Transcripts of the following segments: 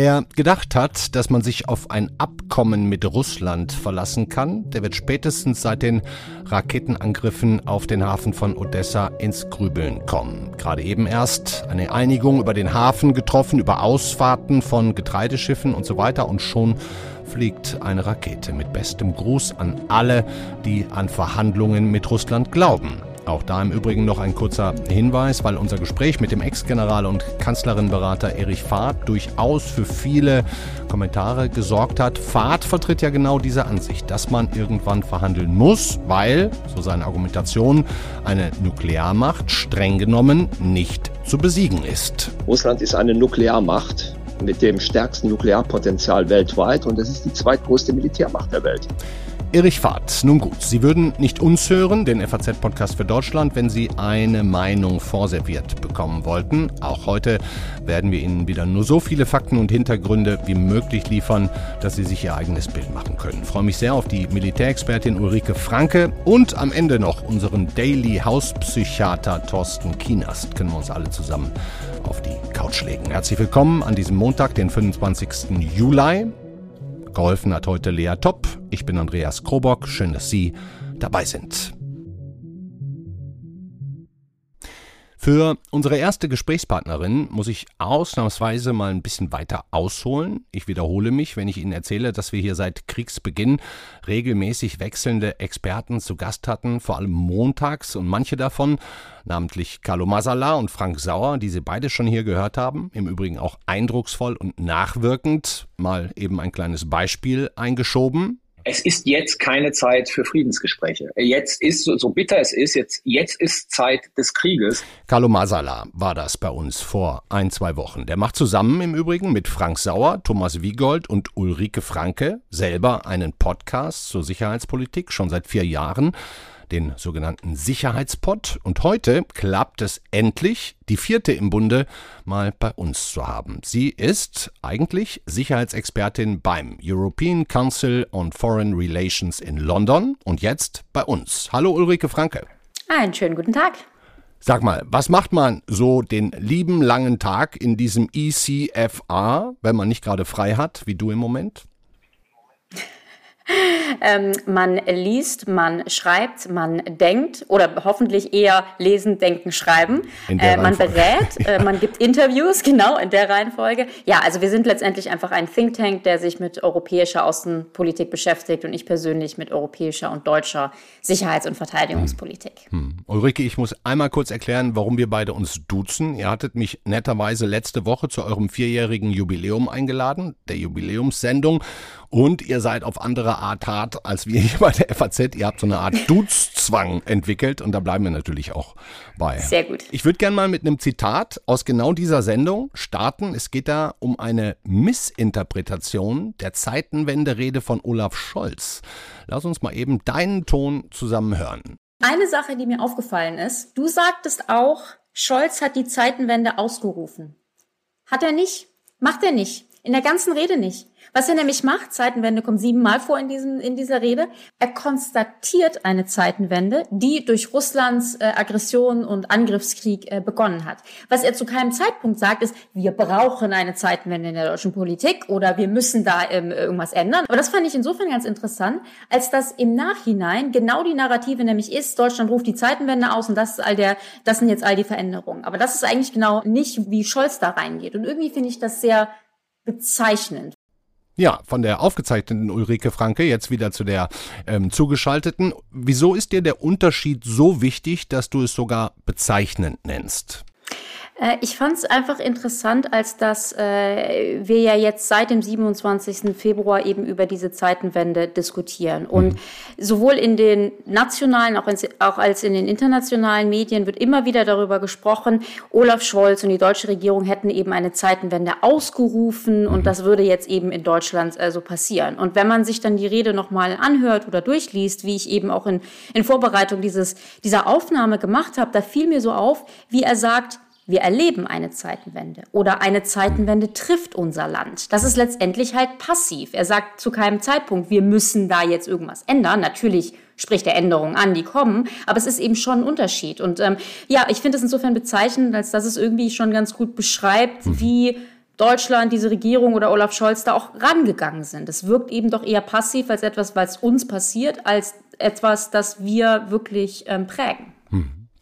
Wer gedacht hat, dass man sich auf ein Abkommen mit Russland verlassen kann, der wird spätestens seit den Raketenangriffen auf den Hafen von Odessa ins Grübeln kommen. Gerade eben erst eine Einigung über den Hafen getroffen, über Ausfahrten von Getreideschiffen und so weiter und schon fliegt eine Rakete mit bestem Gruß an alle, die an Verhandlungen mit Russland glauben. Auch da im Übrigen noch ein kurzer Hinweis, weil unser Gespräch mit dem Ex-General und Kanzlerinberater Erich Fahrt durchaus für viele Kommentare gesorgt hat. Fahrt vertritt ja genau diese Ansicht, dass man irgendwann verhandeln muss, weil, so seine Argumentation, eine Nuklearmacht streng genommen nicht zu besiegen ist. Russland ist eine Nuklearmacht mit dem stärksten Nuklearpotenzial weltweit und es ist die zweitgrößte Militärmacht der Welt. Erich Fahrt. Nun gut, Sie würden nicht uns hören, den FAZ-Podcast für Deutschland, wenn Sie eine Meinung vorserviert bekommen wollten. Auch heute werden wir Ihnen wieder nur so viele Fakten und Hintergründe wie möglich liefern, dass Sie sich Ihr eigenes Bild machen können. Ich freue mich sehr auf die Militärexpertin Ulrike Franke und am Ende noch unseren Daily Hauspsychiater Thorsten Kienast. Können wir uns alle zusammen auf die Couch legen. Herzlich willkommen an diesem Montag, den 25. Juli. Geholfen hat heute Lea Topp. Ich bin Andreas Krobock. Schön, dass Sie dabei sind. Für unsere erste Gesprächspartnerin muss ich ausnahmsweise mal ein bisschen weiter ausholen. Ich wiederhole mich, wenn ich Ihnen erzähle, dass wir hier seit Kriegsbeginn regelmäßig wechselnde Experten zu Gast hatten, vor allem montags und manche davon, namentlich Carlo Masala und Frank Sauer, die Sie beide schon hier gehört haben, im Übrigen auch eindrucksvoll und nachwirkend, mal eben ein kleines Beispiel eingeschoben es ist jetzt keine Zeit für Friedensgespräche. Jetzt ist, so, bitter es ist, jetzt, jetzt ist Zeit des Krieges. Carlo Masala war das bei uns vor ein, zwei Wochen. Der macht zusammen im Übrigen mit Frank Sauer, Thomas Wiegold und Ulrike Franke selber einen Podcast zur Sicherheitspolitik schon seit vier Jahren den sogenannten Sicherheitspot. Und heute klappt es endlich, die vierte im Bunde mal bei uns zu haben. Sie ist eigentlich Sicherheitsexpertin beim European Council on Foreign Relations in London und jetzt bei uns. Hallo Ulrike Franke. Einen schönen guten Tag. Sag mal, was macht man so den lieben langen Tag in diesem ECFA, wenn man nicht gerade frei hat, wie du im Moment? Ähm, man liest, man schreibt, man denkt oder hoffentlich eher lesen, denken, schreiben. Äh, man berät, ja. äh, man gibt Interviews, genau in der Reihenfolge. Ja, also wir sind letztendlich einfach ein Think Tank, der sich mit europäischer Außenpolitik beschäftigt und ich persönlich mit europäischer und deutscher Sicherheits- und Verteidigungspolitik. Hm. Hm. Ulrike, ich muss einmal kurz erklären, warum wir beide uns duzen. Ihr hattet mich netterweise letzte Woche zu eurem vierjährigen Jubiläum eingeladen, der Jubiläumssendung. Und ihr seid auf andere Art hart als wir hier bei der FAZ. Ihr habt so eine Art Duzzwang entwickelt und da bleiben wir natürlich auch bei. Sehr gut. Ich würde gerne mal mit einem Zitat aus genau dieser Sendung starten. Es geht da um eine Missinterpretation der Zeitenwende-Rede von Olaf Scholz. Lass uns mal eben deinen Ton zusammen hören. Eine Sache, die mir aufgefallen ist, du sagtest auch, Scholz hat die Zeitenwende ausgerufen. Hat er nicht? Macht er nicht. In der ganzen Rede nicht. Was er nämlich macht, Zeitenwende kommt siebenmal vor in, diesem, in dieser Rede, er konstatiert eine Zeitenwende, die durch Russlands äh, Aggression und Angriffskrieg äh, begonnen hat. Was er zu keinem Zeitpunkt sagt, ist, wir brauchen eine Zeitenwende in der deutschen Politik oder wir müssen da ähm, irgendwas ändern. Aber das fand ich insofern ganz interessant, als dass im Nachhinein genau die Narrative nämlich ist, Deutschland ruft die Zeitenwende aus und das ist all der, das sind jetzt all die Veränderungen. Aber das ist eigentlich genau nicht, wie Scholz da reingeht. Und irgendwie finde ich das sehr bezeichnend. Ja, von der aufgezeichneten Ulrike Franke jetzt wieder zu der ähm, zugeschalteten. Wieso ist dir der Unterschied so wichtig, dass du es sogar bezeichnend nennst? Äh, ich fand es einfach interessant, als dass äh, wir ja jetzt seit dem 27. Februar eben über diese Zeitenwende diskutieren. Und mhm. sowohl in den nationalen, auch, ins, auch als in den internationalen Medien wird immer wieder darüber gesprochen, Olaf Scholz und die deutsche Regierung hätten eben eine Zeitenwende ausgerufen mhm. und das würde jetzt eben in Deutschland äh, so passieren. Und wenn man sich dann die Rede nochmal anhört oder durchliest, wie ich eben auch in, in Vorbereitung dieses, dieser Aufnahme gemacht habe, da fiel mir so auf, wie er sagt, wir erleben eine Zeitenwende oder eine Zeitenwende trifft unser Land. Das ist letztendlich halt passiv. Er sagt zu keinem Zeitpunkt, wir müssen da jetzt irgendwas ändern. Natürlich sprich der Änderungen an, die kommen. Aber es ist eben schon ein Unterschied. Und ähm, ja, ich finde es insofern bezeichnend, als dass es irgendwie schon ganz gut beschreibt, mhm. wie Deutschland, diese Regierung oder Olaf Scholz da auch rangegangen sind. Es wirkt eben doch eher passiv als etwas, was uns passiert, als etwas, das wir wirklich ähm, prägen.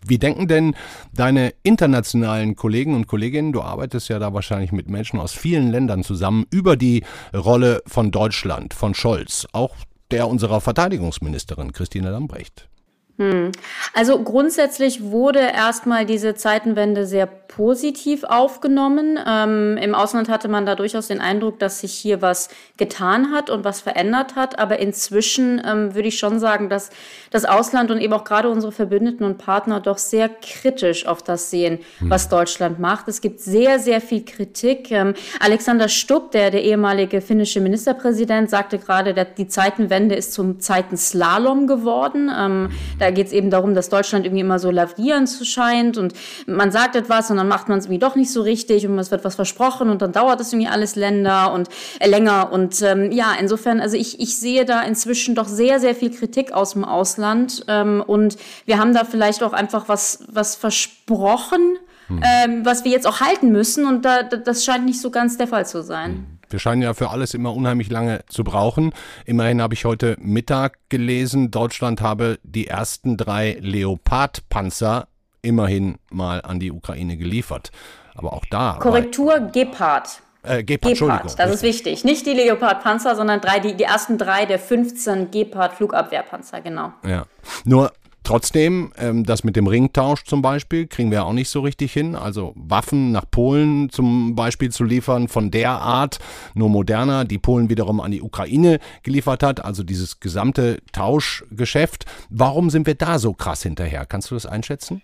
Wie denken denn deine internationalen Kollegen und Kolleginnen, du arbeitest ja da wahrscheinlich mit Menschen aus vielen Ländern zusammen, über die Rolle von Deutschland, von Scholz, auch der unserer Verteidigungsministerin Christine Lambrecht? Hm. Also grundsätzlich wurde erstmal diese Zeitenwende sehr positiv aufgenommen. Ähm, Im Ausland hatte man da durchaus den Eindruck, dass sich hier was getan hat und was verändert hat. Aber inzwischen ähm, würde ich schon sagen, dass das Ausland und eben auch gerade unsere Verbündeten und Partner doch sehr kritisch auf das sehen, hm. was Deutschland macht. Es gibt sehr, sehr viel Kritik. Ähm, Alexander Stubb, der, der ehemalige finnische Ministerpräsident, sagte gerade, die Zeitenwende ist zum Zeitenslalom geworden. Ähm, da geht es eben darum, dass Deutschland irgendwie immer so lavrieren zu scheint und man sagt etwas und dann macht man es irgendwie doch nicht so richtig und es wird was versprochen und dann dauert es irgendwie alles Länder und äh, länger. Und ähm, ja, insofern, also ich, ich sehe da inzwischen doch sehr, sehr viel Kritik aus dem Ausland ähm, und wir haben da vielleicht auch einfach was, was versprochen, hm. ähm, was wir jetzt auch halten müssen und da, das scheint nicht so ganz der Fall zu sein. Hm. Wir scheinen ja für alles immer unheimlich lange zu brauchen. Immerhin habe ich heute Mittag gelesen, Deutschland habe die ersten drei Leopard-Panzer immerhin mal an die Ukraine geliefert. Aber auch da. Korrektur Gepard. Äh, Gepard, Gepard, das ist wichtig. Nicht die Leopard-Panzer, sondern drei, die, die ersten drei der 15 Gepard-Flugabwehrpanzer, genau. Ja. Nur Trotzdem, ähm, das mit dem Ringtausch zum Beispiel kriegen wir auch nicht so richtig hin. Also Waffen nach Polen zum Beispiel zu liefern von der Art, nur moderner, die Polen wiederum an die Ukraine geliefert hat. Also dieses gesamte Tauschgeschäft. Warum sind wir da so krass hinterher? Kannst du das einschätzen?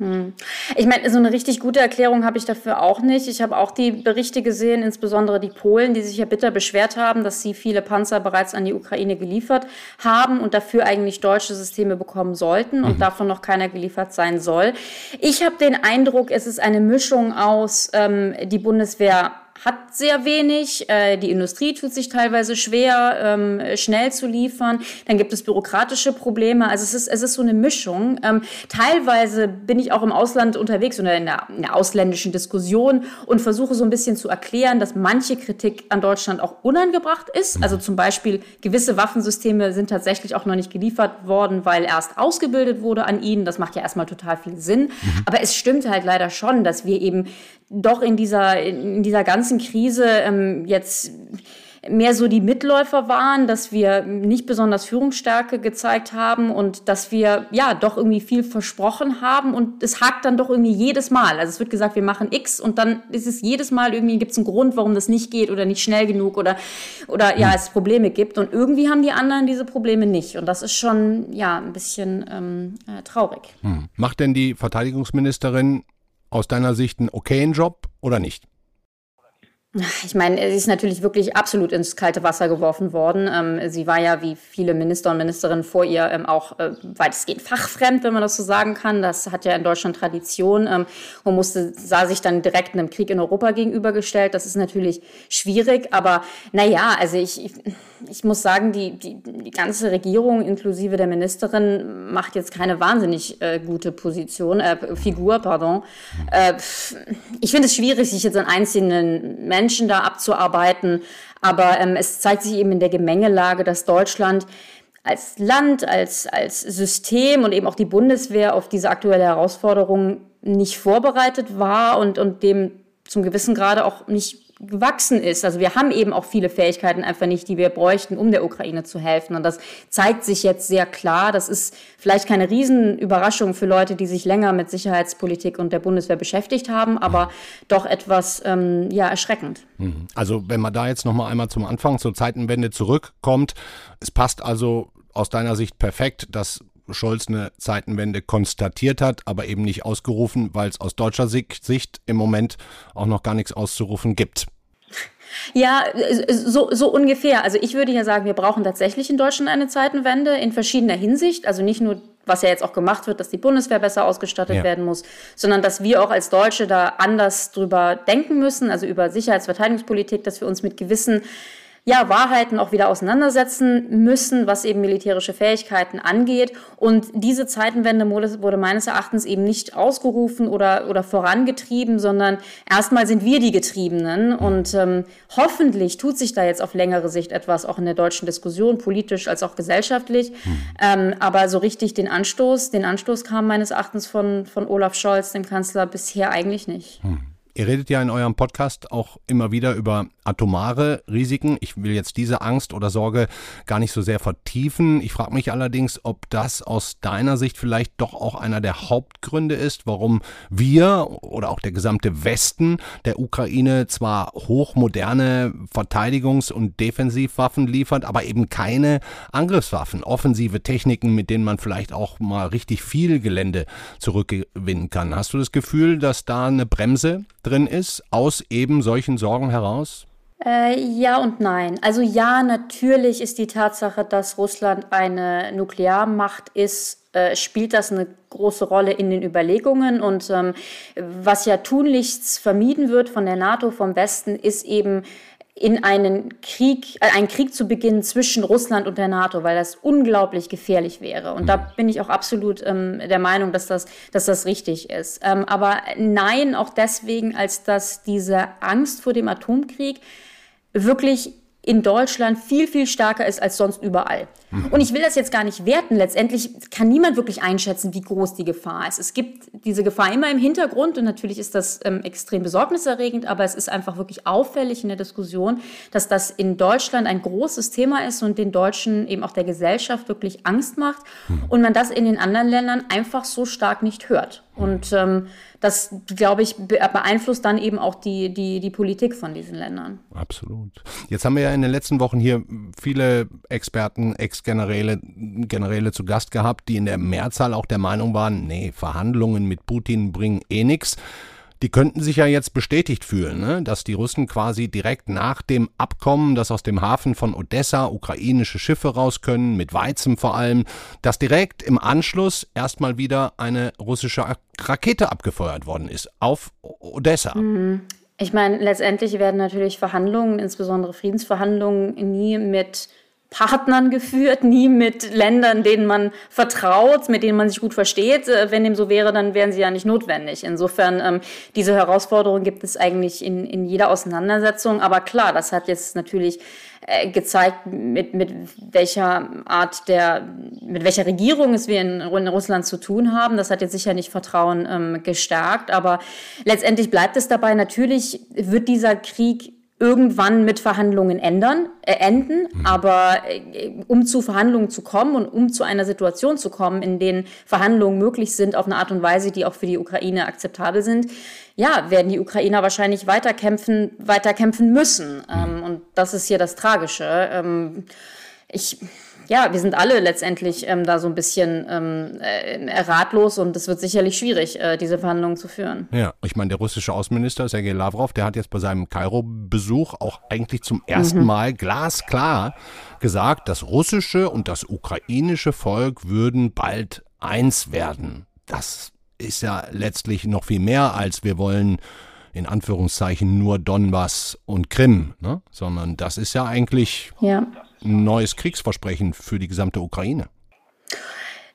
Hm. Ich meine, so eine richtig gute Erklärung habe ich dafür auch nicht. Ich habe auch die Berichte gesehen, insbesondere die Polen, die sich ja bitter beschwert haben, dass sie viele Panzer bereits an die Ukraine geliefert haben und dafür eigentlich deutsche Systeme bekommen sollten und mhm. davon noch keiner geliefert sein soll. Ich habe den Eindruck, es ist eine Mischung aus, ähm, die Bundeswehr hat sehr wenig. Äh, die Industrie tut sich teilweise schwer, ähm, schnell zu liefern. Dann gibt es bürokratische Probleme. Also es ist, es ist so eine Mischung. Ähm, teilweise bin ich auch im Ausland unterwegs oder in der, in der ausländischen Diskussion und versuche so ein bisschen zu erklären, dass manche Kritik an Deutschland auch unangebracht ist. Also zum Beispiel gewisse Waffensysteme sind tatsächlich auch noch nicht geliefert worden, weil erst ausgebildet wurde an ihnen. Das macht ja erstmal total viel Sinn. Mhm. Aber es stimmt halt leider schon, dass wir eben doch in dieser, in dieser ganzen Krise ähm, jetzt mehr so die Mitläufer waren, dass wir nicht besonders Führungsstärke gezeigt haben und dass wir ja doch irgendwie viel versprochen haben und es hakt dann doch irgendwie jedes Mal. Also es wird gesagt, wir machen X und dann ist es jedes Mal irgendwie gibt es einen Grund, warum das nicht geht oder nicht schnell genug oder oder ja es Probleme gibt und irgendwie haben die anderen diese Probleme nicht und das ist schon ja ein bisschen ähm, äh, traurig. Hm. Macht denn die Verteidigungsministerin aus deiner Sicht einen okayen Job oder nicht? Ich meine, sie ist natürlich wirklich absolut ins kalte Wasser geworfen worden. Ähm, sie war ja wie viele Minister und Ministerinnen vor ihr ähm, auch äh, weitestgehend fachfremd, wenn man das so sagen kann. Das hat ja in Deutschland Tradition und musste, sah sich dann direkt einem Krieg in Europa gegenübergestellt. Das ist natürlich schwierig, aber naja, also ich, ich, ich muss sagen, die, die, die ganze Regierung inklusive der Ministerin macht jetzt keine wahnsinnig äh, gute Position, äh, Figur, pardon. Äh, ich finde es schwierig, sich jetzt an einzelnen Menschen Menschen da abzuarbeiten. Aber ähm, es zeigt sich eben in der Gemengelage, dass Deutschland als Land, als, als System und eben auch die Bundeswehr auf diese aktuelle Herausforderung nicht vorbereitet war und, und dem zum gewissen Grade auch nicht gewachsen ist. Also wir haben eben auch viele Fähigkeiten einfach nicht, die wir bräuchten, um der Ukraine zu helfen. Und das zeigt sich jetzt sehr klar. Das ist vielleicht keine Riesenüberraschung für Leute, die sich länger mit Sicherheitspolitik und der Bundeswehr beschäftigt haben, aber doch etwas ähm, ja erschreckend. Mhm. Also wenn man da jetzt noch mal einmal zum Anfang zur Zeitenwende zurückkommt, es passt also aus deiner Sicht perfekt, dass Scholz eine Zeitenwende konstatiert hat, aber eben nicht ausgerufen, weil es aus deutscher Sicht im Moment auch noch gar nichts auszurufen gibt. Ja, so, so ungefähr. Also ich würde ja sagen, wir brauchen tatsächlich in Deutschland eine Zeitenwende in verschiedener Hinsicht. Also nicht nur, was ja jetzt auch gemacht wird, dass die Bundeswehr besser ausgestattet ja. werden muss, sondern dass wir auch als Deutsche da anders drüber denken müssen, also über Sicherheitsverteidigungspolitik, dass wir uns mit gewissen ja, Wahrheiten auch wieder auseinandersetzen müssen, was eben militärische Fähigkeiten angeht. Und diese Zeitenwende wurde meines Erachtens eben nicht ausgerufen oder, oder vorangetrieben, sondern erstmal sind wir die Getriebenen. Und ähm, hoffentlich tut sich da jetzt auf längere Sicht etwas, auch in der deutschen Diskussion, politisch als auch gesellschaftlich. Hm. Ähm, aber so richtig den Anstoß, den Anstoß kam meines Erachtens von, von Olaf Scholz, dem Kanzler, bisher eigentlich nicht. Hm. Ihr redet ja in eurem Podcast auch immer wieder über atomare Risiken. Ich will jetzt diese Angst oder Sorge gar nicht so sehr vertiefen. Ich frage mich allerdings, ob das aus deiner Sicht vielleicht doch auch einer der Hauptgründe ist, warum wir oder auch der gesamte Westen der Ukraine zwar hochmoderne Verteidigungs- und Defensivwaffen liefert, aber eben keine Angriffswaffen, offensive Techniken, mit denen man vielleicht auch mal richtig viel Gelände zurückgewinnen kann. Hast du das Gefühl, dass da eine Bremse drin ist, aus eben solchen Sorgen heraus? Äh, ja und nein. Also ja, natürlich ist die Tatsache, dass Russland eine Nuklearmacht ist, äh, spielt das eine große Rolle in den Überlegungen. Und ähm, was ja tunlichst vermieden wird von der NATO, vom Westen, ist eben in einen Krieg, äh, einen Krieg zu beginnen zwischen Russland und der NATO, weil das unglaublich gefährlich wäre. Und da mhm. bin ich auch absolut ähm, der Meinung, dass das, dass das richtig ist. Ähm, aber nein, auch deswegen, als dass diese Angst vor dem Atomkrieg wirklich in Deutschland viel, viel stärker ist als sonst überall. Mhm. Und ich will das jetzt gar nicht werten. Letztendlich kann niemand wirklich einschätzen, wie groß die Gefahr ist. Es gibt diese Gefahr immer im Hintergrund und natürlich ist das ähm, extrem besorgniserregend, aber es ist einfach wirklich auffällig in der Diskussion, dass das in Deutschland ein großes Thema ist und den Deutschen eben auch der Gesellschaft wirklich Angst macht mhm. und man das in den anderen Ländern einfach so stark nicht hört. Und ähm, das, glaube ich, beeinflusst dann eben auch die, die, die Politik von diesen Ländern. Absolut. Jetzt haben wir ja in den letzten Wochen hier viele Experten, Ex-Generäle Generäle zu Gast gehabt, die in der Mehrzahl auch der Meinung waren, nee, Verhandlungen mit Putin bringen eh nichts die könnten sich ja jetzt bestätigt fühlen, ne? dass die Russen quasi direkt nach dem Abkommen, dass aus dem Hafen von Odessa ukrainische Schiffe raus können, mit Weizen vor allem, dass direkt im Anschluss erstmal wieder eine russische Rakete abgefeuert worden ist auf Odessa. Mhm. Ich meine, letztendlich werden natürlich Verhandlungen, insbesondere Friedensverhandlungen, nie mit Partnern geführt, nie mit Ländern, denen man vertraut, mit denen man sich gut versteht. Äh, wenn dem so wäre, dann wären sie ja nicht notwendig. Insofern, ähm, diese Herausforderung gibt es eigentlich in, in jeder Auseinandersetzung. Aber klar, das hat jetzt natürlich äh, gezeigt, mit, mit welcher Art der, mit welcher Regierung es wir in, in Russland zu tun haben. Das hat jetzt sicher nicht Vertrauen ähm, gestärkt. Aber letztendlich bleibt es dabei, natürlich wird dieser Krieg irgendwann mit Verhandlungen ändern, äh, enden. Mhm. Aber äh, um zu Verhandlungen zu kommen und um zu einer Situation zu kommen, in denen Verhandlungen möglich sind auf eine Art und Weise, die auch für die Ukraine akzeptabel sind, ja, werden die Ukrainer wahrscheinlich weiterkämpfen, weiterkämpfen müssen. Mhm. Ähm, und das ist hier das Tragische. Ähm, ich ja, wir sind alle letztendlich ähm, da so ein bisschen ähm, äh, ratlos und es wird sicherlich schwierig, äh, diese Verhandlungen zu führen. Ja, ich meine, der russische Außenminister Sergei Lavrov, der hat jetzt bei seinem Kairo-Besuch auch eigentlich zum ersten mhm. Mal glasklar gesagt, das russische und das ukrainische Volk würden bald eins werden. Das ist ja letztlich noch viel mehr als wir wollen in Anführungszeichen nur Donbass und Krim, ne? sondern das ist ja eigentlich ja ein neues Kriegsversprechen für die gesamte Ukraine.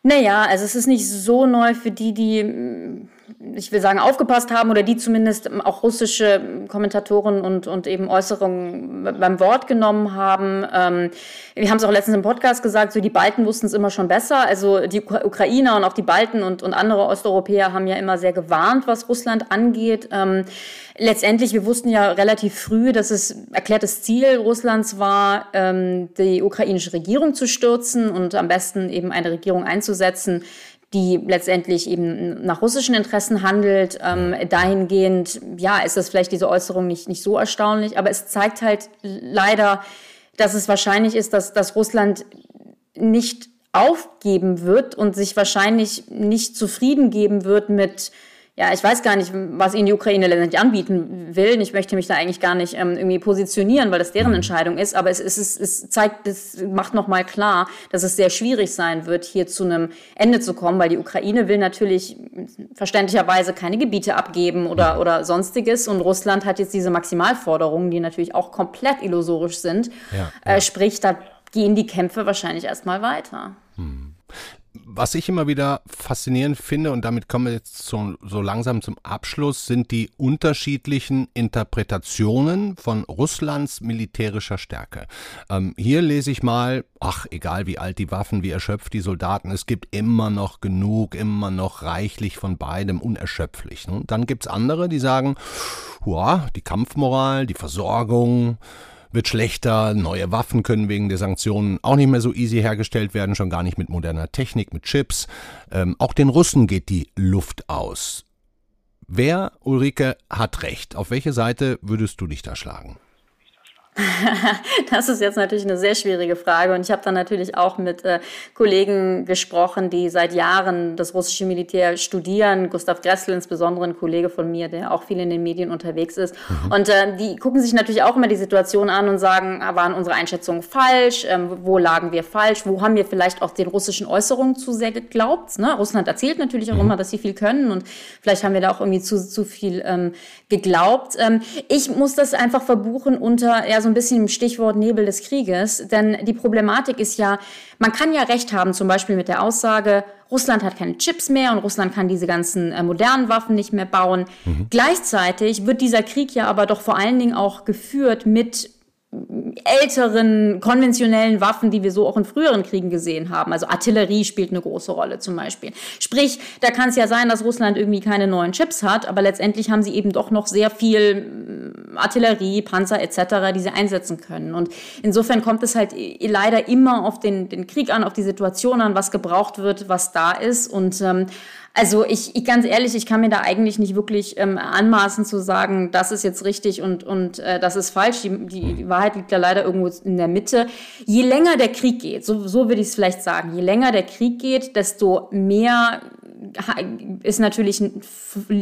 Naja, also es ist nicht so neu für die, die ich will sagen, aufgepasst haben oder die zumindest auch russische Kommentatoren und, und eben Äußerungen beim Wort genommen haben. Ähm, wir haben es auch letztens im Podcast gesagt, so die Balten wussten es immer schon besser. Also die Ukrainer und auch die Balten und, und andere Osteuropäer haben ja immer sehr gewarnt, was Russland angeht. Ähm, letztendlich, wir wussten ja relativ früh, dass es erklärtes Ziel Russlands war, ähm, die ukrainische Regierung zu stürzen und am besten eben eine Regierung einzusetzen, die letztendlich eben nach russischen Interessen handelt. Ähm, dahingehend, ja, ist das vielleicht diese Äußerung nicht, nicht so erstaunlich, aber es zeigt halt leider, dass es wahrscheinlich ist, dass, dass Russland nicht aufgeben wird und sich wahrscheinlich nicht zufrieden geben wird mit ja, ich weiß gar nicht, was ihnen die Ukraine letztendlich anbieten will. Ich möchte mich da eigentlich gar nicht ähm, irgendwie positionieren, weil das deren mhm. Entscheidung ist. Aber es, es, es, es zeigt, es macht nochmal klar, dass es sehr schwierig sein wird, hier zu einem Ende zu kommen, weil die Ukraine will natürlich verständlicherweise keine Gebiete abgeben oder, oder sonstiges. Und Russland hat jetzt diese Maximalforderungen, die natürlich auch komplett illusorisch sind. Ja, ja. Äh, sprich, da gehen die Kämpfe wahrscheinlich erstmal weiter. Hm was ich immer wieder faszinierend finde, und damit kommen wir jetzt so, so langsam zum Abschluss, sind die unterschiedlichen Interpretationen von Russlands militärischer Stärke. Ähm, hier lese ich mal, ach, egal wie alt die Waffen, wie erschöpft die Soldaten, es gibt immer noch genug, immer noch reichlich von beidem, unerschöpflich. Ne? Dann gibt's andere, die sagen, ja, die Kampfmoral, die Versorgung, wird schlechter, neue Waffen können wegen der Sanktionen auch nicht mehr so easy hergestellt werden, schon gar nicht mit moderner Technik, mit Chips. Ähm, auch den Russen geht die Luft aus. Wer, Ulrike, hat recht? Auf welche Seite würdest du dich da schlagen? das ist jetzt natürlich eine sehr schwierige Frage. Und ich habe dann natürlich auch mit äh, Kollegen gesprochen, die seit Jahren das russische Militär studieren. Gustav Gressel insbesondere, ein Kollege von mir, der auch viel in den Medien unterwegs ist. Mhm. Und äh, die gucken sich natürlich auch immer die Situation an und sagen, ah, waren unsere Einschätzungen falsch? Ähm, wo lagen wir falsch? Wo haben wir vielleicht auch den russischen Äußerungen zu sehr geglaubt? Ne? Russland erzählt natürlich auch mhm. immer, dass sie viel können. Und vielleicht haben wir da auch irgendwie zu, zu viel ähm, geglaubt. Ähm, ich muss das einfach verbuchen unter ja, so ein bisschen im Stichwort Nebel des Krieges, denn die Problematik ist ja, man kann ja recht haben, zum Beispiel mit der Aussage, Russland hat keine Chips mehr und Russland kann diese ganzen äh, modernen Waffen nicht mehr bauen. Mhm. Gleichzeitig wird dieser Krieg ja aber doch vor allen Dingen auch geführt mit älteren konventionellen Waffen, die wir so auch in früheren Kriegen gesehen haben. Also Artillerie spielt eine große Rolle zum Beispiel. Sprich, da kann es ja sein, dass Russland irgendwie keine neuen Chips hat, aber letztendlich haben sie eben doch noch sehr viel mm, Artillerie, Panzer etc., die sie einsetzen können. Und insofern kommt es halt leider immer auf den, den Krieg an, auf die Situation an, was gebraucht wird, was da ist. Und ähm, also ich, ich ganz ehrlich, ich kann mir da eigentlich nicht wirklich ähm, anmaßen zu sagen, das ist jetzt richtig und, und äh, das ist falsch. Die, die, die Wahrheit liegt ja leider irgendwo in der Mitte. Je länger der Krieg geht, so, so würde ich es vielleicht sagen, je länger der Krieg geht, desto mehr ist natürlich ein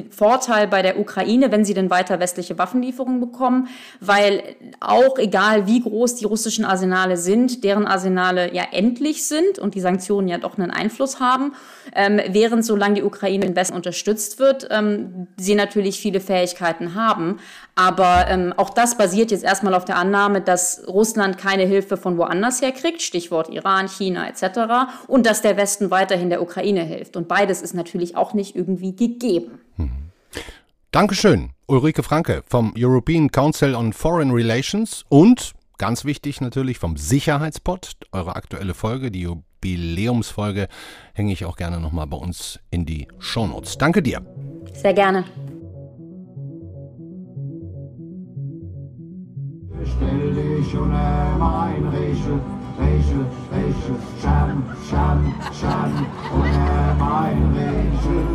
Vorteil bei der Ukraine, wenn sie denn weiter westliche Waffenlieferungen bekommen, weil auch egal wie groß die russischen Arsenale sind, deren Arsenale ja endlich sind und die Sanktionen ja doch einen Einfluss haben, ähm, während solange die Ukraine im Westen unterstützt wird, ähm, sie natürlich viele Fähigkeiten haben. Aber ähm, auch das basiert jetzt erstmal auf der Annahme, dass Russland keine Hilfe von woanders her kriegt, Stichwort Iran, China etc. und dass der Westen weiterhin der Ukraine hilft. Und beides ist natürlich auch nicht irgendwie gegeben. Mhm. Dankeschön, Ulrike Franke vom European Council on Foreign Relations und ganz wichtig natürlich vom Sicherheitspot, eure aktuelle Folge, die Jubiläumsfolge, hänge ich auch gerne nochmal bei uns in die Shownotes. Danke dir. Sehr gerne. Stell dich ohne mein Rätsel, Rätsel, Scham, Scham, Scham, ohne mein Rätsel.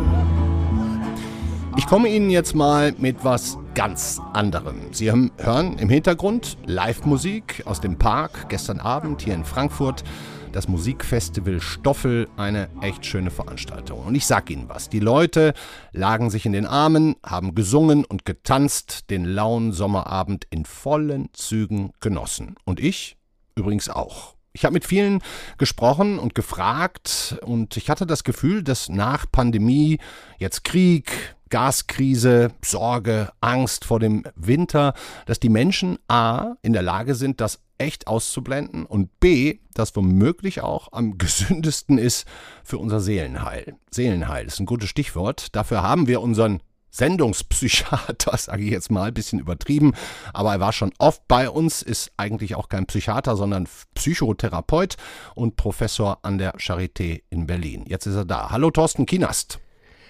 Ich komme Ihnen jetzt mal mit was ganz anderem. Sie hören im Hintergrund Live-Musik aus dem Park gestern Abend hier in Frankfurt das Musikfestival Stoffel eine echt schöne Veranstaltung. Und ich sag Ihnen was, die Leute lagen sich in den Armen, haben gesungen und getanzt, den lauen Sommerabend in vollen Zügen genossen. Und ich übrigens auch. Ich habe mit vielen gesprochen und gefragt und ich hatte das Gefühl, dass nach Pandemie, jetzt Krieg, Gaskrise, Sorge, Angst vor dem Winter, dass die Menschen A in der Lage sind, das echt auszublenden und B, das womöglich auch am gesündesten ist für unser Seelenheil. Seelenheil ist ein gutes Stichwort. Dafür haben wir unseren Sendungspsychiater, sage ich jetzt mal, ein bisschen übertrieben, aber er war schon oft bei uns, ist eigentlich auch kein Psychiater, sondern Psychotherapeut und Professor an der Charité in Berlin. Jetzt ist er da. Hallo Thorsten Kinast.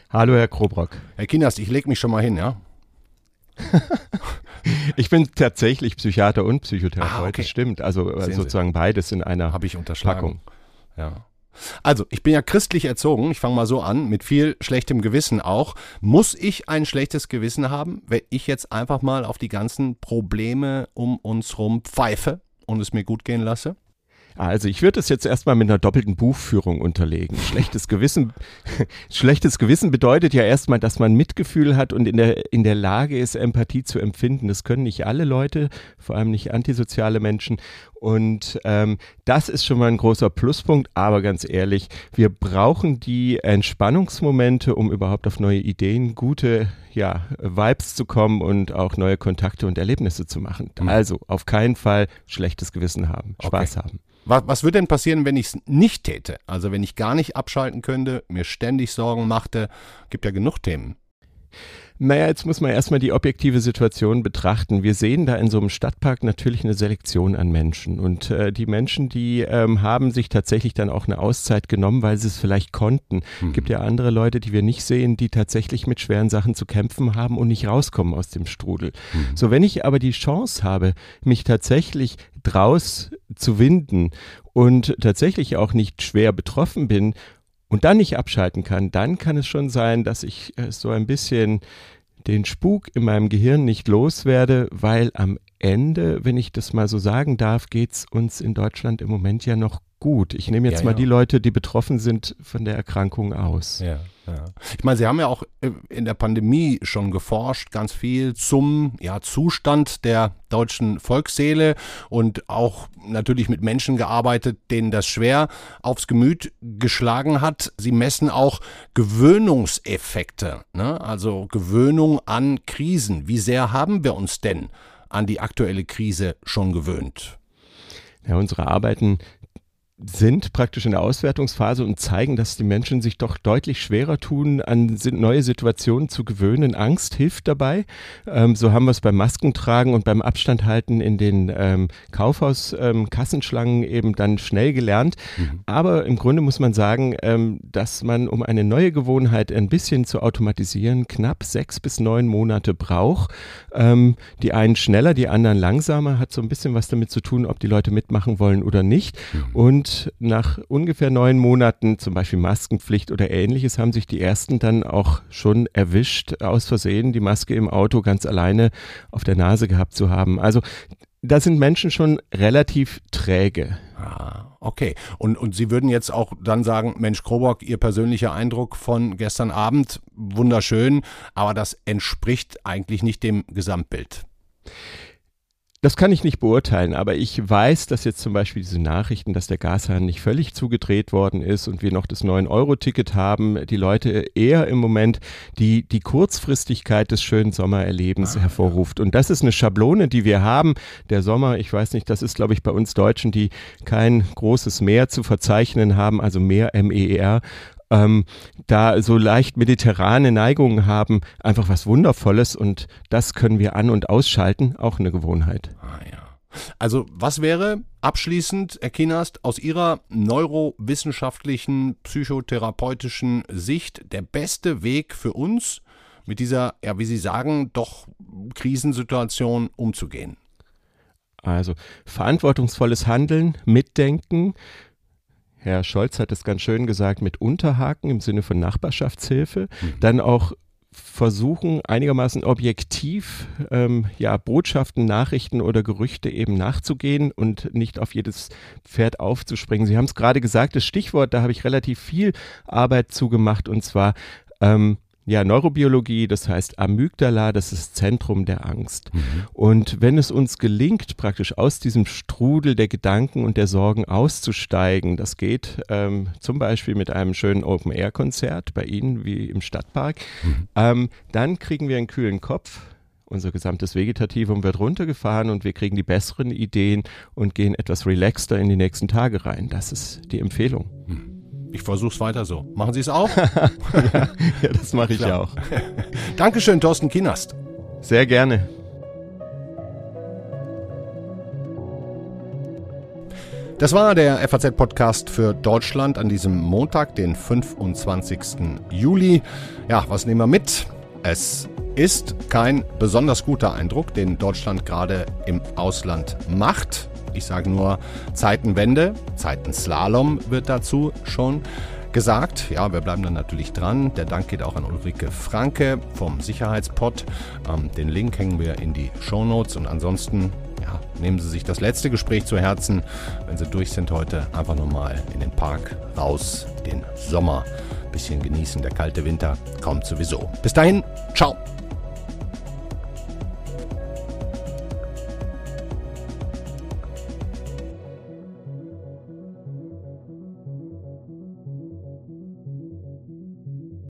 Hallo Herr Krobrock. Herr Kinast, ich lege mich schon mal hin, ja? ich bin tatsächlich Psychiater und Psychotherapeut, ah, okay. das stimmt. Also Sehen sozusagen Sie. beides in einer Habe ich unterschlagen. Packung. Ja. Also, ich bin ja christlich erzogen, ich fange mal so an, mit viel schlechtem Gewissen auch. Muss ich ein schlechtes Gewissen haben, wenn ich jetzt einfach mal auf die ganzen Probleme um uns rum pfeife und es mir gut gehen lasse? Also ich würde es jetzt erstmal mit einer doppelten Buchführung unterlegen. Schlechtes Gewissen, schlechtes Gewissen bedeutet ja erstmal, dass man Mitgefühl hat und in der, in der Lage ist, Empathie zu empfinden. Das können nicht alle Leute, vor allem nicht antisoziale Menschen. Und ähm, das ist schon mal ein großer Pluspunkt. Aber ganz ehrlich, wir brauchen die Entspannungsmomente, um überhaupt auf neue Ideen, gute ja, Vibes zu kommen und auch neue Kontakte und Erlebnisse zu machen. Mhm. Also auf keinen Fall schlechtes Gewissen haben, Spaß okay. haben. Was, was würde denn passieren, wenn ich es nicht täte? Also wenn ich gar nicht abschalten könnte, mir ständig Sorgen machte, gibt ja genug Themen. Naja, jetzt muss man erstmal die objektive Situation betrachten. Wir sehen da in so einem Stadtpark natürlich eine Selektion an Menschen. Und äh, die Menschen, die ähm, haben sich tatsächlich dann auch eine Auszeit genommen, weil sie es vielleicht konnten. Mhm. Gibt ja andere Leute, die wir nicht sehen, die tatsächlich mit schweren Sachen zu kämpfen haben und nicht rauskommen aus dem Strudel. Mhm. So, wenn ich aber die Chance habe, mich tatsächlich draus zu winden und tatsächlich auch nicht schwer betroffen bin und dann nicht abschalten kann, dann kann es schon sein, dass ich äh, so ein bisschen den Spuk in meinem Gehirn nicht loswerde, weil am Ende, wenn ich das mal so sagen darf, geht's uns in Deutschland im Moment ja noch gut. Ich nehme jetzt ja, mal ja. die Leute, die betroffen sind von der Erkrankung aus. Ja, ja. Ich meine, Sie haben ja auch äh, in der Pandemie schon geforscht, ganz viel zum ja, Zustand der deutschen Volksseele und auch natürlich mit Menschen gearbeitet, denen das schwer aufs Gemüt geschlagen hat. Sie messen auch Gewöhnungseffekte, ne? also Gewöhnung an Krisen. Wie sehr haben wir uns denn an die aktuelle Krise schon gewöhnt? Ja, unsere Arbeiten sind praktisch in der Auswertungsphase und zeigen, dass die Menschen sich doch deutlich schwerer tun, an neue Situationen zu gewöhnen. Angst hilft dabei. Ähm, so haben wir es beim Maskentragen und beim Abstand halten in den ähm, Kaufhaus-Kassenschlangen ähm, eben dann schnell gelernt. Mhm. Aber im Grunde muss man sagen, ähm, dass man, um eine neue Gewohnheit ein bisschen zu automatisieren, knapp sechs bis neun Monate braucht. Ähm, die einen schneller, die anderen langsamer, hat so ein bisschen was damit zu tun, ob die Leute mitmachen wollen oder nicht. Mhm. Und nach ungefähr neun Monaten, zum Beispiel Maskenpflicht oder ähnliches, haben sich die ersten dann auch schon erwischt, aus Versehen die Maske im Auto ganz alleine auf der Nase gehabt zu haben. Also da sind Menschen schon relativ träge. Ah, okay. Und, und Sie würden jetzt auch dann sagen, Mensch, Krobock, Ihr persönlicher Eindruck von gestern Abend, wunderschön, aber das entspricht eigentlich nicht dem Gesamtbild. Das kann ich nicht beurteilen, aber ich weiß, dass jetzt zum Beispiel diese Nachrichten, dass der Gashahn nicht völlig zugedreht worden ist und wir noch das 9-Euro-Ticket haben, die Leute eher im Moment die, die Kurzfristigkeit des schönen Sommererlebens ah, hervorruft. Und das ist eine Schablone, die wir haben. Der Sommer, ich weiß nicht, das ist, glaube ich, bei uns Deutschen, die kein großes Meer zu verzeichnen haben, also Meer M-E-R, ähm, da so leicht mediterrane Neigungen haben, einfach was Wundervolles und das können wir an- und ausschalten, auch eine Gewohnheit. Ah ja. Also was wäre abschließend, Herr Kinast, aus Ihrer neurowissenschaftlichen, psychotherapeutischen Sicht der beste Weg für uns, mit dieser, ja, wie Sie sagen, doch Krisensituation umzugehen? Also verantwortungsvolles Handeln, Mitdenken, Herr Scholz hat es ganz schön gesagt, mit Unterhaken im Sinne von Nachbarschaftshilfe. Mhm. Dann auch versuchen, einigermaßen objektiv ähm, ja, Botschaften, Nachrichten oder Gerüchte eben nachzugehen und nicht auf jedes Pferd aufzuspringen. Sie haben es gerade gesagt, das Stichwort, da habe ich relativ viel Arbeit zugemacht und zwar ähm, ja, Neurobiologie, das heißt Amygdala, das ist Zentrum der Angst. Mhm. Und wenn es uns gelingt, praktisch aus diesem Strudel der Gedanken und der Sorgen auszusteigen, das geht ähm, zum Beispiel mit einem schönen Open-Air-Konzert bei Ihnen wie im Stadtpark, mhm. ähm, dann kriegen wir einen kühlen Kopf, unser gesamtes Vegetativum wird runtergefahren und wir kriegen die besseren Ideen und gehen etwas relaxter in die nächsten Tage rein. Das ist die Empfehlung. Mhm. Ich versuche es weiter so. Machen Sie es auch? ja, ja, das mache ich Klar. auch. Dankeschön, Thorsten Kinast. Sehr gerne. Das war der FAZ-Podcast für Deutschland an diesem Montag, den 25. Juli. Ja, was nehmen wir mit? Es ist kein besonders guter Eindruck, den Deutschland gerade im Ausland macht. Ich sage nur Zeitenwende, Zeitenslalom wird dazu schon gesagt. Ja, wir bleiben dann natürlich dran. Der Dank geht auch an Ulrike Franke vom Sicherheitspot. Ähm, den Link hängen wir in die Show Notes und ansonsten ja, nehmen Sie sich das letzte Gespräch zu Herzen. Wenn Sie durch sind heute, einfach nochmal in den Park raus, den Sommer. Bisschen genießen, der kalte Winter kommt sowieso. Bis dahin, ciao.